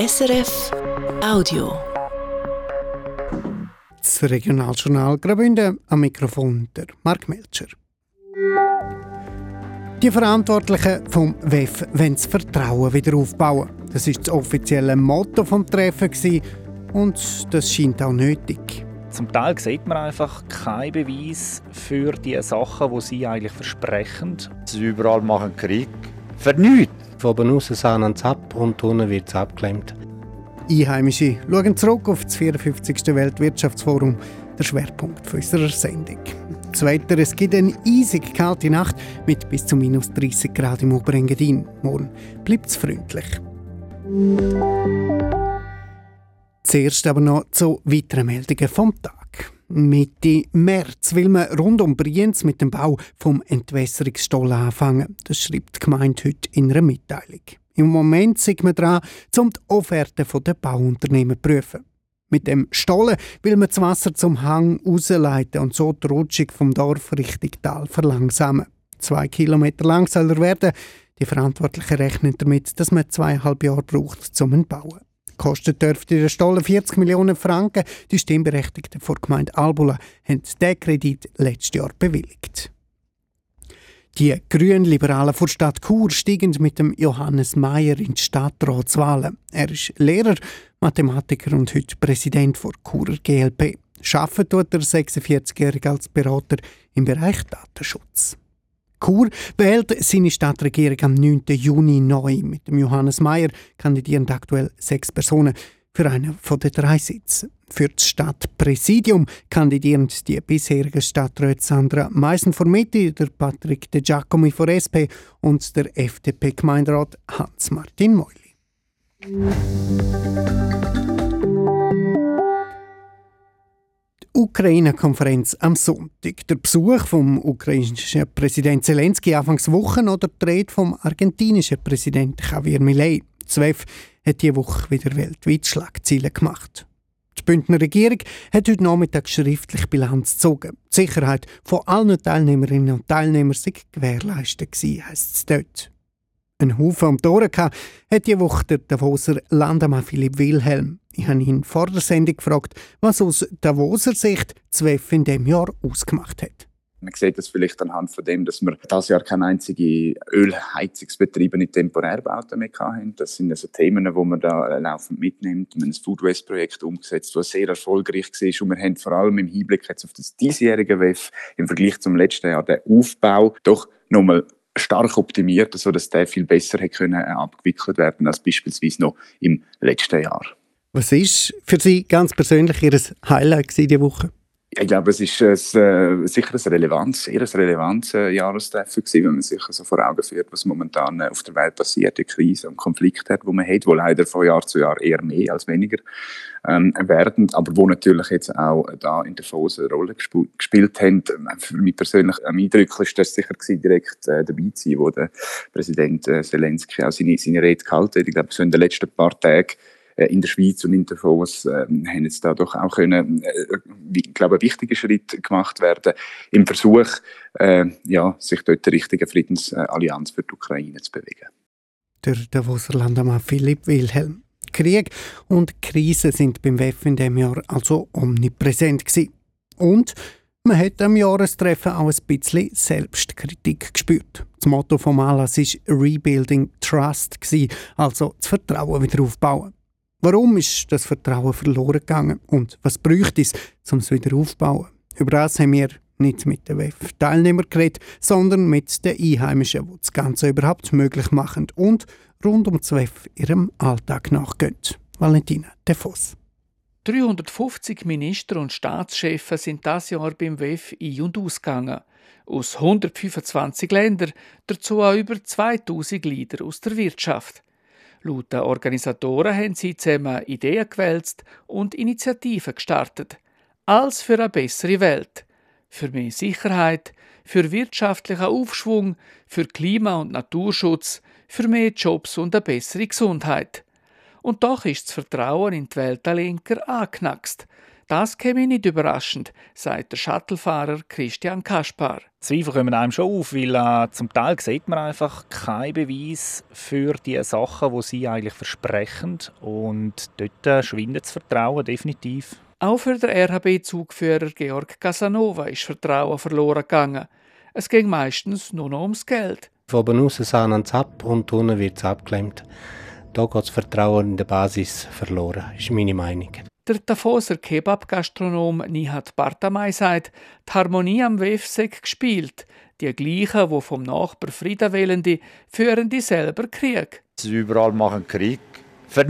SRF Audio. Das Regionaljournal Graubünden am Mikrofon der Mark Melcher. Die Verantwortlichen vom WEF wollen das Vertrauen wieder aufbauen. Das ist das offizielle Motto des Treffens und das scheint auch nötig. Zum Teil sieht man einfach keinen Beweis für die Sachen, die sie eigentlich versprechen. Sie überall machen Krieg. Für nichts. Von oben raus sahnen es ab und unten wird es abgeklemmt. Einheimische schauen zurück auf das 54. Weltwirtschaftsforum, der Schwerpunkt unserer Sendung. Das Wetter, es gibt eine eisig kalte Nacht mit bis zu minus 30 Grad im Oberengadin. Morgen bleibt es freundlich. Zuerst aber noch zu weiteren Meldungen vom Tag. Mitte März will man rund um Brienz mit dem Bau vom Entwässerungsstollen anfangen. Das schreibt die Gemeinde heute in einer Mitteilung. Im Moment sind wir dran, um die Offerte der Bauunternehmen zu prüfen. Mit dem Stollen will man das Wasser zum Hang rausleiten und so die Rutschung vom Dorf Richtung Tal verlangsamen. Zwei Kilometer lang soll er werden. Die Verantwortlichen rechnen damit, dass man zweieinhalb Jahre braucht, um ihn zu bauen. Kostet dürfte der Stollen 40 Millionen Franken. Die Stimmberechtigten vor Gemeinde Albula haben diesen Kredit letztes Jahr bewilligt. Die Grünliberalen vor Stadt Chur steigen mit dem Johannes Mayer in die Stadtratswahlen. Er ist Lehrer, Mathematiker und heute Präsident der Churer GLP. Arbeiten tut der 46-Jährige als Berater im Bereich Datenschutz. Chur wählt seine Stadtregierung am 9. Juni neu. Mit dem Johannes Mayer kandidieren aktuell sechs Personen für einen von den drei Sitzen. Für das Stadtpräsidium kandidieren die bisherigen Stadträte Sandra Meissen von Mitte, der Patrick De Giacomi von SP und der FDP-Gemeinderat Hans-Martin Meuli. Ukraine-Konferenz am Sonntag. Der Besuch vom ukrainischen Präsident Zelensky anfangs Wochen oder die Rede vom argentinischen Präsident Javier Milei. ZWEF hat diese Woche wieder weltweit Schlagzeilen gemacht. Die Bündner Regierung hat heute Nachmittag schriftlich Bilanz gezogen. Die Sicherheit von allen Teilnehmerinnen und Teilnehmern sei gewährleistet heisst es dort. Ein Haufen am Toren hat diese Woche der Davoser Landemann Philipp Wilhelm. Ich habe ihn vor der Sendung gefragt, was aus Davoser Sicht ZWEF in diesem Jahr ausgemacht hat. Man sieht das vielleicht anhand von dem, dass wir dieses Jahr keine einzige Ölheizungsbetriebe in Temporärbauten mehr hatten. Das sind also Themen, die man da laufend mitnimmt. Wir haben ein Food Waste Projekt umgesetzt, das sehr erfolgreich war. Und wir haben vor allem im Hinblick jetzt auf das diesjährige WEF im Vergleich zum letzten Jahr den Aufbau doch nochmal stark optimiert, sodass der viel besser hätte abgewickelt werden als beispielsweise noch im letzten Jahr. Was ist für Sie ganz persönlich Ihr Highlight diese Woche? Ich glaube, es ist ein, äh, sicher ein relevantes, eher ein relevantes äh, Jahrestreffen gewesen, wenn man sich also vor Augen führt, was momentan äh, auf der Welt passiert, die Krise und Konflikte wo man hat, wo leider von Jahr zu Jahr eher mehr als weniger ähm, werden, aber wo natürlich jetzt auch da in der Phase eine Rolle gesp gespielt haben. Für mich persönlich am eindrücklichsten ist sicher gewesen, direkt äh, dabei zu sein, wo der Präsident äh, Zelensky auch seine, seine Rede gehalten hat. Ich glaube, so in den letzten paar Tagen in der Schweiz und in Davos äh, haben jetzt da doch auch können, äh, ich glaube, ein wichtiger Schritt gemacht werden im Versuch, äh, ja, sich dort der richtigen Friedensallianz für die Ukraine zu bewegen. Der Davoser Landemann Philipp Wilhelm. Krieg und Krise sind beim WEF in diesem Jahr also omnipräsent gewesen. Und man hat am Jahrestreffen auch ein bisschen Selbstkritik gespürt. Das Motto vom Anlass war Rebuilding Trust, also das Vertrauen wieder aufbauen. Warum ist das Vertrauen verloren gegangen und was bräuchte es, um es wieder aufzubauen? Über das haben wir nicht mit den WEF-Teilnehmern geredet, sondern mit den Einheimischen, die das Ganze überhaupt möglich machen und rund um das WEF ihrem Alltag nachgehen. Valentina De Voss. 350 Minister und Staatschefs sind das Jahr beim WEF ein- und ausgegangen. Aus 125 Ländern, dazu auch über 2000 Leader aus der Wirtschaft. Laut den Organisatoren haben sie zusammen Ideen gewälzt und Initiativen gestartet. Alles für eine bessere Welt. Für mehr Sicherheit, für wirtschaftlichen Aufschwung, für Klima- und Naturschutz, für mehr Jobs und eine bessere Gesundheit. Und doch ist das Vertrauen in die Welt der Linker angeknackst. Das käme nicht überraschend, sagt der Shuttlefahrer Christian Kaspar. Zweifel kommen einem schon auf, weil äh, zum Teil sieht man einfach keinen Beweis für die Sachen, die sie eigentlich versprechen. Und dort äh, schwindet das Vertrauen definitiv. Auch für den RHB-Zugführer Georg Casanova ist Vertrauen verloren gegangen. Es ging meistens nur noch ums Geld. Von oben raus sahen es ab und unten wird es abgeklemmt. Da geht das Vertrauen in der Basis verloren, ist meine Meinung. Der Tafoser Kebab-Gastronom Nihat Bartamay sagt, die Harmonie am WEF sei gespielt. Die gleichen, die vom Nachbar Frieden wählende, führen die selber Krieg. Sie überall machen Krieg. Für.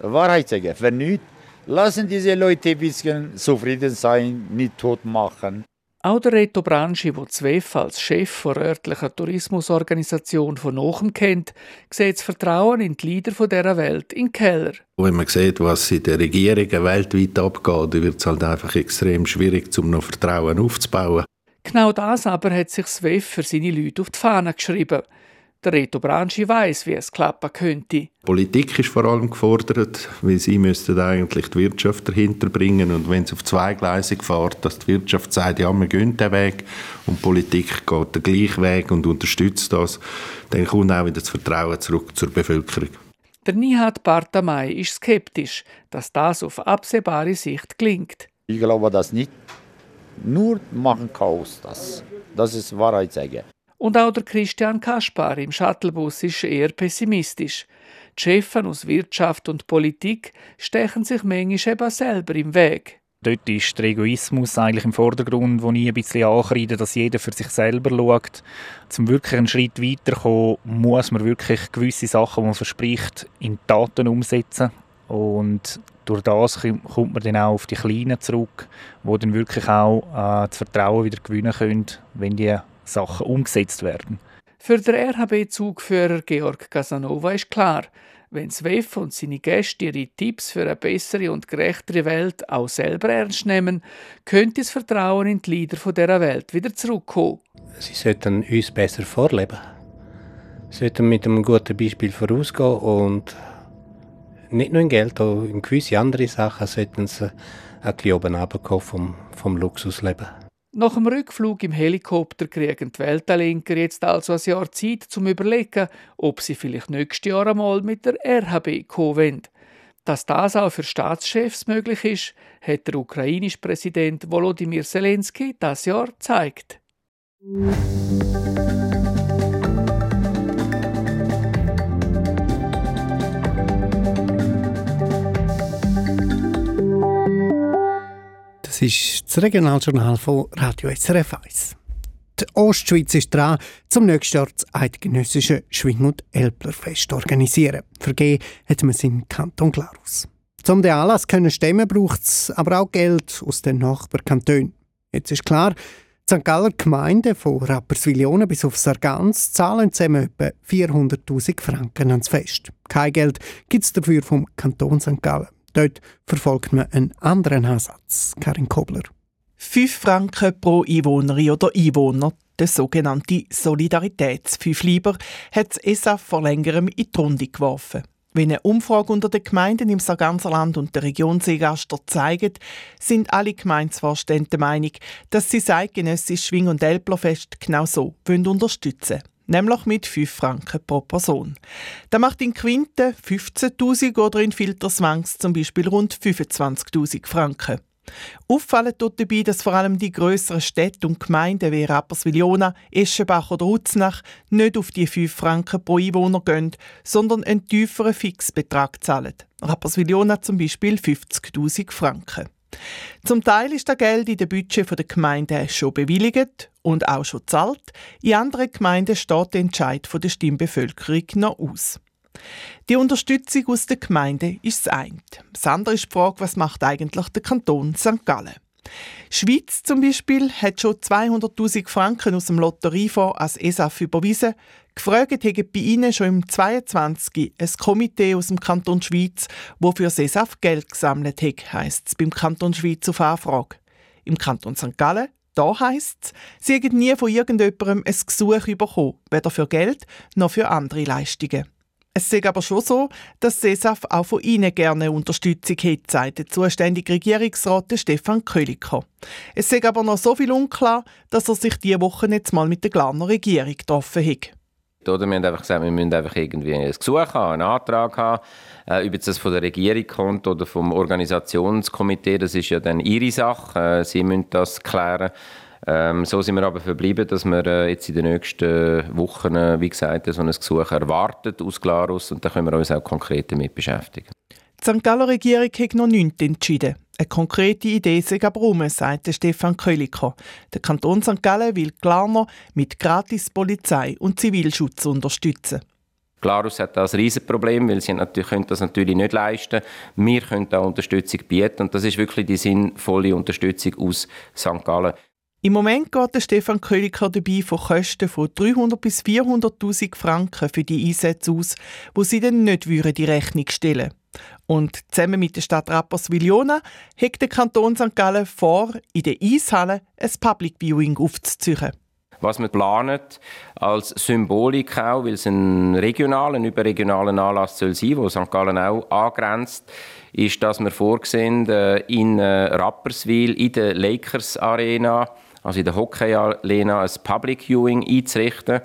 Wahrheit sagen, für. Lassen diese Leute ein bisschen zufrieden sein, nicht tot machen. Auch der Reto Branchi, der Zweff als Chef der örtlichen Tourismusorganisation von Nochem kennt, sieht das Vertrauen in die Leader dieser Welt in den Keller. Wenn man sieht, was in den Regierungen weltweit abgeht, wird es halt einfach extrem schwierig, um noch Vertrauen aufzubauen. Genau das aber hat sich Zweff für seine Leute auf die Fahne geschrieben – der Reto Branchi weiß, wie es klappen könnte. Politik ist vor allem gefordert, weil sie müssten eigentlich die Wirtschaft dahinter bringen und wenn es auf zweigleisig fährt, dass die Wirtschaft sagt, ja, wir gehen den Weg und die Politik geht den gleichen Weg und unterstützt das, dann kommt auch wieder das Vertrauen zurück zur Bevölkerung. Der Nihat Bartamay ist skeptisch, dass das auf absehbare Sicht gelingt. Ich glaube das nicht. Nur machen Chaos das. Das ist Wahrheit sagen. Und auch der Christian Kaspar im Shuttlebus ist eher pessimistisch. Die Chefs aus Wirtschaft und Politik stechen sich manchmal eben selber im Weg. Dort ist der Egoismus eigentlich im Vordergrund, wo ich ein bisschen ankreide, dass jeder für sich selber schaut. Zum wirklich einen Schritt weiterkommen, muss man wirklich gewisse Sachen, die man verspricht, in Taten umsetzen. Und durch das kommt man dann auch auf die Kleinen zurück, wo dann wirklich auch äh, das Vertrauen wieder gewinnen können, wenn die Sachen umgesetzt werden. Für den RHB-Zugführer Georg Casanova ist klar, wenn SWEF und seine Gäste ihre Tipps für eine bessere und gerechtere Welt auch selber ernst nehmen, könnte das Vertrauen in die Leader dieser Welt wieder zurückkommen. Sie sollten uns besser vorleben. Sie sollten mit einem guten Beispiel vorausgehen und nicht nur in Geld, auch in gewisse andere Sachen sollten sie ein bisschen oben runterkommen vom, vom Luxusleben. Nach dem Rückflug im Helikopter kriegen die Weltalinker jetzt also ein Jahr Zeit zum Überlegen, ob sie vielleicht nächstes Jahr einmal mit der RHB kommen Dass das auch für Staatschefs möglich ist, hat der ukrainische Präsident Volodymyr Zelensky das Jahr gezeigt. Ist das Regionaljournal von Radio SRF 1. Die Ostschweiz ist dran, zum nächsten Jahr das eidgenössische Schwing- und Elblerfest zu organisieren. Vergeben hat man es im Kanton Glarus. Um den Anlass zu stemmen, braucht es aber auch Geld aus den Nachbarkantonen. Jetzt ist klar, die St. Galler Gemeinden von Rapperswil bis auf Sargans zahlen zusammen etwa 400'000 Franken ans Fest. Kein Geld gibt es dafür vom Kanton St. Gallen. Dort verfolgt man einen anderen Ansatz. Karin Kobler. 5 Franken pro Einwohnerin oder Einwohner, der sogenannte Solidaritätsfünfliber, hat das ESAF vor längerem in die Runde geworfen. Wenn eine Umfrage unter den Gemeinden im Sarganserland und der Region Seegaster zeigt, sind alle Gemeindevorstände der Meinung, dass sie das eidgenössische Schwing- und Elblerfest genau so unterstützen wollen nämlich mit 5 Franken pro Person. Das macht in Quinten 15.000 oder in Filterswangs zum Beispiel rund 25.000 Franken. Auffallend tut dabei, dass vor allem die grösseren Städte und Gemeinden wie Rapperswil-Jona, Eschenbach oder Uznach nicht auf die 5 Franken pro Einwohner gehen, sondern einen tieferen Fixbetrag zahlen. Rapperswil-Jona zum Beispiel 50.000 Franken. Zum Teil ist das Geld in den Budget der Gemeinde schon bewilligt und auch schon zahlt. In anderen Gemeinden steht der Entscheid der Stimmbevölkerung noch aus. Die Unterstützung aus der Gemeinde ist das eine. Das andere ist die Frage, was macht eigentlich der Kanton St. Gallen? Die Schweiz zum Beispiel hat schon 200.000 Franken aus dem Lotteriefonds als ESAF überwiesen. Gefragt haben bei Ihnen schon im 22. ein Komitee aus dem Kanton Schweiz, wo für das ESAF Geld gesammelt hat, heisst es beim Kanton Schweiz auf Anfrage. Im Kanton St. Gallen, da heisst es, sie haben nie von irgendjemandem ein Gesuch bekommen, weder für Geld noch für andere Leistungen. Es ist aber schon so, dass SESAF auch von Ihnen gerne Unterstützung hätte, sagt der zuständige Regierungsrat Stefan Köliker. Es ist aber noch so viel unklar, dass er sich diese Woche jetzt mal mit der Glarner Regierung getroffen hat. Oder wir haben einfach gesagt, wir müssen einfach irgendwie ein Gesuch haben, einen Antrag haben, äh, ob das von der Regierung kommt oder vom Organisationskomitee, das ist ja dann ihre Sache, äh, sie müssen das klären. Ähm, so sind wir aber verblieben, dass wir äh, jetzt in den nächsten Wochen, äh, wie gesagt, so ein Gesuch erwartet aus Glarus und da können wir uns auch konkret damit beschäftigen. Die St. Galler Regierung hat noch nichts entschieden. Eine konkrete Idee sei aber rum, sagt Stefan Köliker. Der Kanton St. Gallen will Glarner mit gratis Polizei und Zivilschutz unterstützen. Glarus hat das Riesenproblem, weil sie natürlich, können das natürlich nicht leisten Wir können da Unterstützung bieten und das ist wirklich die sinnvolle Unterstützung aus St. Gallen. Im Moment geht Stefan Köliker dabei von Kosten von 300 bis 400.000 Franken für die Einsätze aus, wo sie dann nicht die Rechnung stellen Und zusammen mit der Stadt Rapperswil-Jona hat der Kanton St. Gallen vor, in der Eishalle ein Public Viewing aufzuziehen. Was wir planen als Symbolik auch, weil es ein regionaler, ein überregionaler Anlass soll sein, wo St. Gallen auch angrenzt, ist, dass wir vorgesehen äh, in äh, Rapperswil in der Lakers Arena also in der Hockey-Arena, ein Public Viewing einzurichten,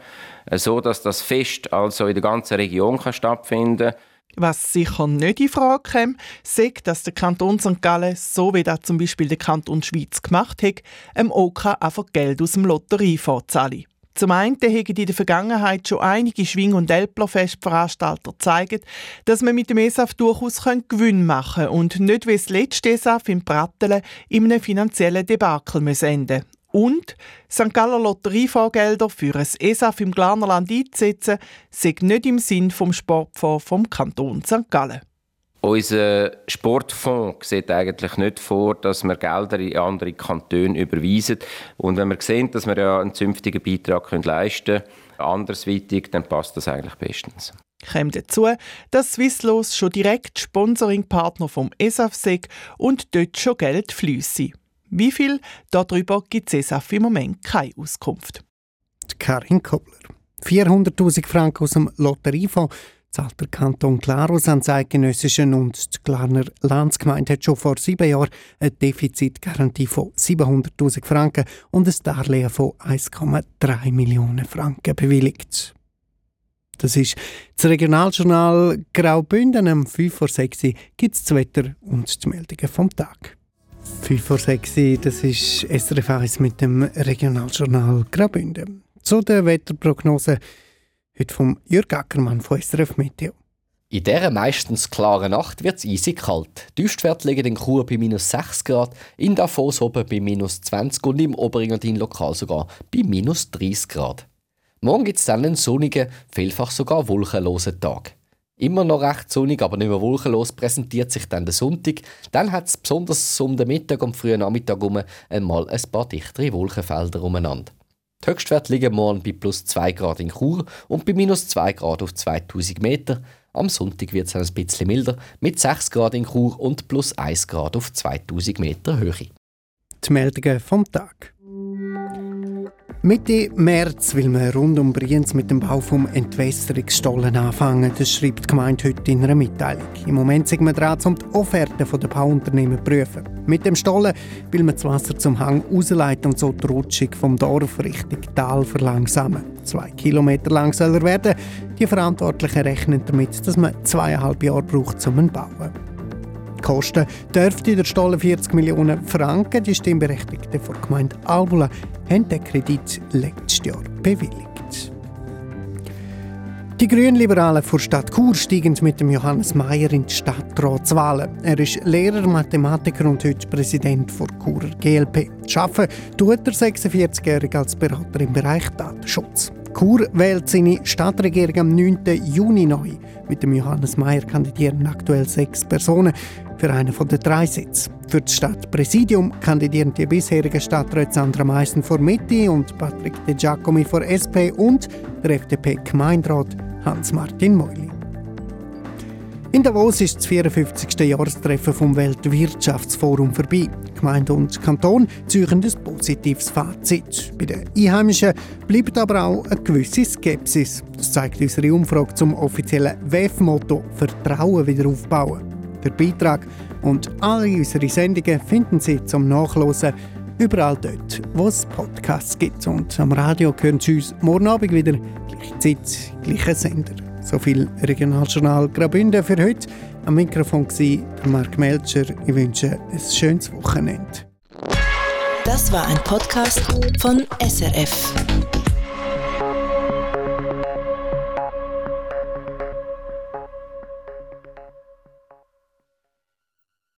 äh, so dass das Fest also in der ganzen Region kann stattfinden was sicher nicht in Frage käme, sagt, dass der Kanton St. Gallen, so wie das zum Beispiel der Kanton Schweiz gemacht hat, einem OK einfach Geld aus dem Lotteriefonds zahlen. Zum einen haben in der Vergangenheit schon einige Schwing- und Elplerfestveranstalter gezeigt, dass man mit dem ESAF durchaus Gewinn machen kann und nicht wie das letzte ESAF im Pratteln in einem finanziellen Debakel enden und St. Galler Lotteriefondsgelder für ein ESAF im Glarnerland einzusetzen, sei nicht im Sinn vom Sportfonds vom Kanton St. Gallen. Unser Sportfonds sieht eigentlich nicht vor, dass wir Gelder in andere Kantone überweisen. Und wenn wir sehen, dass wir ja einen zünftigen Beitrag leisten können, andersweitig, dann passt das eigentlich bestens. Kommt dazu, dass Swisslos schon direkt Sponsoringpartner vom ESAF sei und dort schon Geld fließe. Wie viel? Darüber gibt CESAF im Moment keine Auskunft. Karin Kobler. 400.000 Franken aus dem Lotteriefonds zahlt der Kanton Glarus an Zeitgenössischen und die Glarner Landsgemeinde hat schon vor sieben Jahren eine Defizitgarantie von 700.000 Franken und ein Darlehen von 1,3 Millionen Franken bewilligt. Das ist das Regionaljournal Graubünden. Am 5 vor 6 gibt es das Wetter und die Meldungen vom Tag. 5 vor 6 das ist SRF 1 mit dem Regionaljournal Graubünden. Zu der Wetterprognose heute vom Jürg Ackermann von SRF Meteo. In dieser meistens klaren Nacht wird es eisig kalt. Die Tiefstwerte liegen in Chur bei minus 6 Grad, in Davos oben bei minus 20 und im Oberengadin lokal sogar bei minus 30 Grad. Morgen gibt es dann einen sonnigen, vielfach sogar wolkenlosen Tag. Immer noch recht sonnig, aber nicht mehr wolkenlos präsentiert sich dann der Sonntag. Dann hat es besonders um den Mittag und frühen Nachmittag herum einmal ein paar dichtere Wolkenfelder umeinander. Die Höchstwerte liegen morgen bei plus 2 Grad in Chur und bei minus 2 Grad auf 2000 Meter. Am Sonntag wird es ein bisschen milder mit 6 Grad in Chur und plus 1 Grad auf 2000 Meter Höhe. Die Meldungen vom Tag. Mitte März will man rund um Brienz mit dem Bau vom Entwässerungsstollen anfangen. Das schreibt die Gemeinde heute in einer Mitteilung. Im Moment sind wir dran, um die Offerten der Bauunternehmen zu prüfen. Mit dem Stollen will man das Wasser zum Hang ausleiten und so die Rutschung vom Dorf Richtung Tal verlangsamen. Zwei Kilometer lang soll er werden. Die Verantwortlichen rechnen damit, dass man zweieinhalb Jahre braucht, um ihn zu bauen. Kosten dürfte der Stollen 40 Millionen Franken. Die Stimmberechtigten der Gemeinde Albula haben den Kredit letztes Jahr bewilligt. Die Grünliberalen vor Stadt Chur steigen mit dem Johannes Mayer in die Stadtratswahlen. Er ist Lehrer, Mathematiker und heute Präsident der Churer GLP. Arbeiten tut der 46-Jährige als Berater im Bereich Datenschutz. Chur wählt seine Stadtregierung am 9. Juni neu. Mit dem Johannes Mayer kandidieren aktuell sechs Personen für einen von den drei Sitzen. Für das Stadtpräsidium kandidieren die bisherigen Stadträte Sandra Meissen vor Mitte und Patrick De Giacomi vor SP und der FDP-Gemeinderat Hans-Martin Meuli. In Davos ist das 54. Jahrestreffen vom Weltwirtschaftsforum vorbei. Gemeinde und Kanton ziehen ein positives Fazit. Bei den Einheimischen bleibt aber auch eine gewisse Skepsis. Das zeigt unsere Umfrage zum offiziellen WEF-Motto Vertrauen wieder aufbauen. Der Beitrag und alle unsere Sendungen finden Sie zum Nachlesen überall dort, wo es Podcasts gibt. Und am Radio hören Sie uns morgen Abend wieder, gleiche Zeit, gleicher Sender. So viel Regionaljournal Graubünden für heute. Am Mikrofon war Mark Melcher. Ich wünsche ein schönes Wochenende. Das war ein Podcast von SRF.